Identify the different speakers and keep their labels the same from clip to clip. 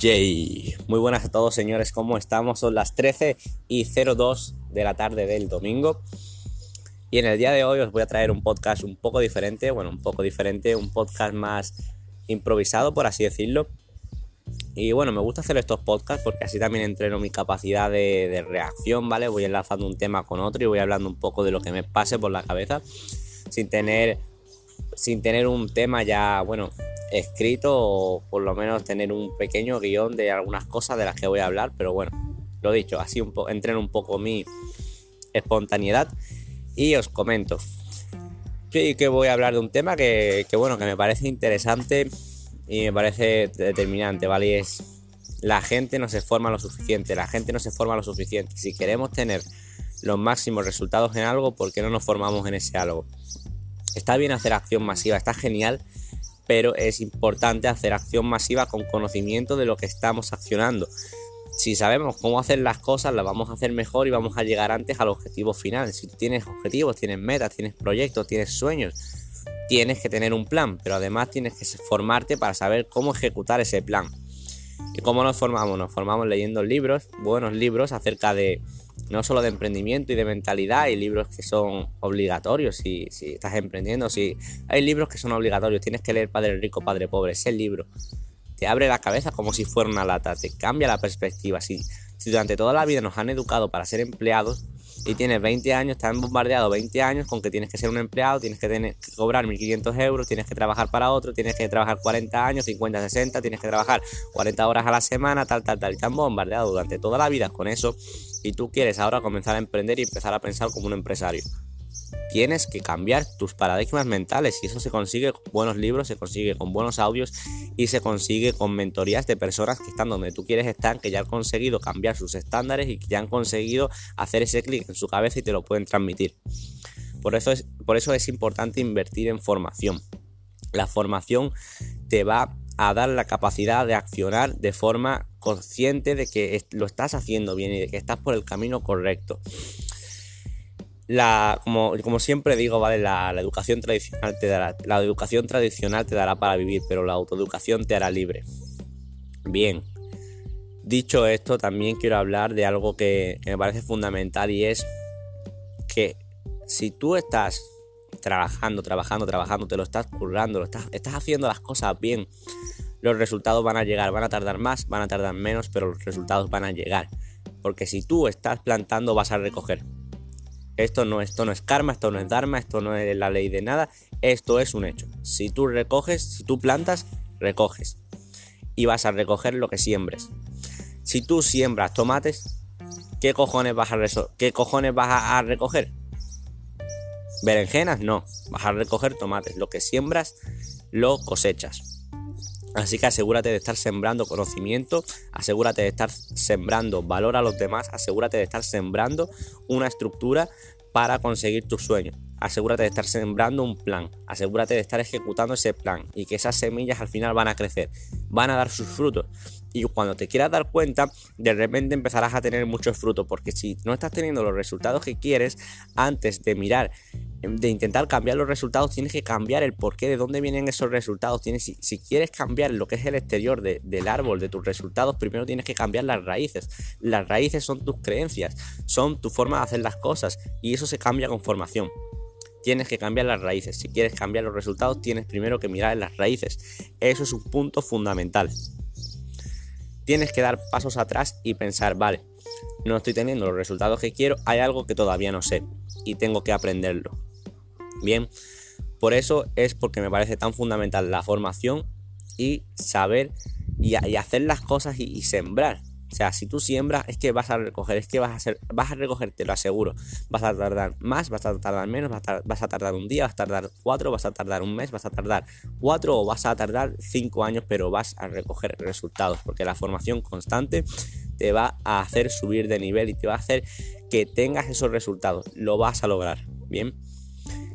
Speaker 1: Yay. Muy buenas a todos señores, ¿cómo estamos? Son las 13 y 02 de la tarde del domingo. Y en el día de hoy os voy a traer un podcast un poco diferente, bueno, un poco diferente, un podcast más improvisado, por así decirlo. Y bueno, me gusta hacer estos podcasts porque así también entreno mi capacidad de, de, reacción, ¿vale? Voy enlazando un tema con otro y voy hablando un poco de lo que me pase por la cabeza sin tener, sin tener un tema ya, bueno, escrito o por lo menos tener un pequeño guion de algunas cosas de las que voy a hablar, pero bueno, lo dicho, así un entreno un poco mi espontaneidad y os comento que, que voy a hablar de un tema que, que, bueno, que me parece interesante y me parece determinante, ¿vale? Y es la gente no se forma lo suficiente, la gente no se forma lo suficiente. Si queremos tener los máximos resultados en algo, ¿por qué no nos formamos en ese algo? Está bien hacer acción masiva, está genial, pero es importante hacer acción masiva con conocimiento de lo que estamos accionando. Si sabemos cómo hacer las cosas, las vamos a hacer mejor y vamos a llegar antes al objetivo final. Si tienes objetivos, tienes metas, tienes proyectos, tienes sueños, tienes que tener un plan, pero además tienes que formarte para saber cómo ejecutar ese plan. ¿Y cómo nos formamos? Nos formamos leyendo libros, buenos libros acerca de no solo de emprendimiento y de mentalidad, hay libros que son obligatorios si, si estás emprendiendo, si hay libros que son obligatorios, tienes que leer Padre Rico, Padre Pobre, ese libro te abre la cabeza como si fuera una lata, te cambia la perspectiva. Si, si durante toda la vida nos han educado para ser empleados, y tienes 20 años, te han bombardeado 20 años con que tienes que ser un empleado, tienes que, tener, que cobrar 1.500 euros, tienes que trabajar para otro, tienes que trabajar 40 años, 50, 60, tienes que trabajar 40 horas a la semana, tal, tal, tal. Te han bombardeado durante toda la vida con eso y tú quieres ahora comenzar a emprender y empezar a pensar como un empresario tienes que cambiar tus paradigmas mentales y eso se consigue con buenos libros, se consigue con buenos audios y se consigue con mentorías de personas que están donde tú quieres estar, que ya han conseguido cambiar sus estándares y que ya han conseguido hacer ese clic en su cabeza y te lo pueden transmitir. Por eso es, por eso es importante invertir en formación. La formación te va a dar la capacidad de accionar de forma consciente de que lo estás haciendo bien y de que estás por el camino correcto la, como, siempre digo, ¿vale? La, educación tradicional te dará. La educación tradicional te dará para vivir, pero la autoeducación te hará libre. Bien. Dicho esto, también quiero hablar de algo que, que me parece fundamental y es que si tú estás trabajando, trabajando, trabajando, te lo estás currando, lo estás, estás haciendo las cosas bien, los resultados van a llegar, van a tardar más, van a tardar menos, pero los resultados van a llegar. Porque si tú estás plantando, vas a recoger. Esto no, esto no es karma, esto no es dharma, esto no es la ley de nada, esto es un hecho. Si tú recoges, si tú plantas, recoges. Y vas a recoger lo que siembres. Si tú siembras tomates, ¿qué cojones vas a, ¿qué cojones vas a recoger? Berenjenas, no. Vas a recoger tomates. Lo que siembras, lo cosechas. Así que asegúrate de estar sembrando conocimiento, asegúrate de estar sembrando valor a los demás, asegúrate de estar sembrando una estructura para conseguir tus sueños. Asegúrate de estar sembrando un plan, asegúrate de estar ejecutando ese plan y que esas semillas al final van a crecer, van a dar sus frutos. Y cuando te quieras dar cuenta, de repente empezarás a tener muchos frutos, porque si no estás teniendo los resultados que quieres, antes de mirar de intentar cambiar los resultados, tienes que cambiar el porqué, de dónde vienen esos resultados. Si, quieres cambiar lo que es el exterior del árbol, de tus resultados, primero tienes que cambiar las raíces. Las raíces son tus creencias, son tu forma de hacer las cosas y eso se cambia con formación. Tienes que cambiar las raíces. Si quieres cambiar los resultados, tienes primero que mirar en las raíces. Eso es un punto fundamental. Tienes que dar pasos atrás y pensar, vale, no estoy teniendo los resultados que quiero, hay algo que todavía no sé y tengo que aprenderlo Bien, por eso es porque me parece tan fundamental la formación y saber y, hacer las cosas y, sembrar. O sea, si tú siembras, es que vas a recoger, es que vas a hacer, vas a recoger, te lo aseguro. Vas a tardar más, vas a tardar menos, vas a, vas a, tardar un día, vas a tardar cuatro, vas a tardar un mes, vas a tardar cuatro o vas a tardar cinco años, pero vas a recoger resultados. Porque la formación constante te va a hacer subir de nivel y te va a hacer que tengas esos resultados. Lo vas a lograr. Bien.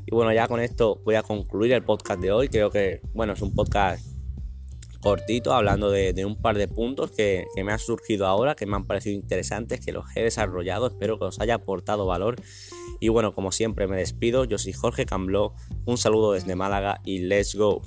Speaker 1: Y bueno, ya con esto voy a concluir el podcast de hoy. Creo que, bueno, es un podcast cortito hablando de, un par de puntos que, me han surgido ahora, que me han parecido interesantes, que los he desarrollado. Espero que os haya aportado valor. Y bueno, como siempre me despido. Yo soy Jorge Cambló. Un saludo desde Málaga y let's go.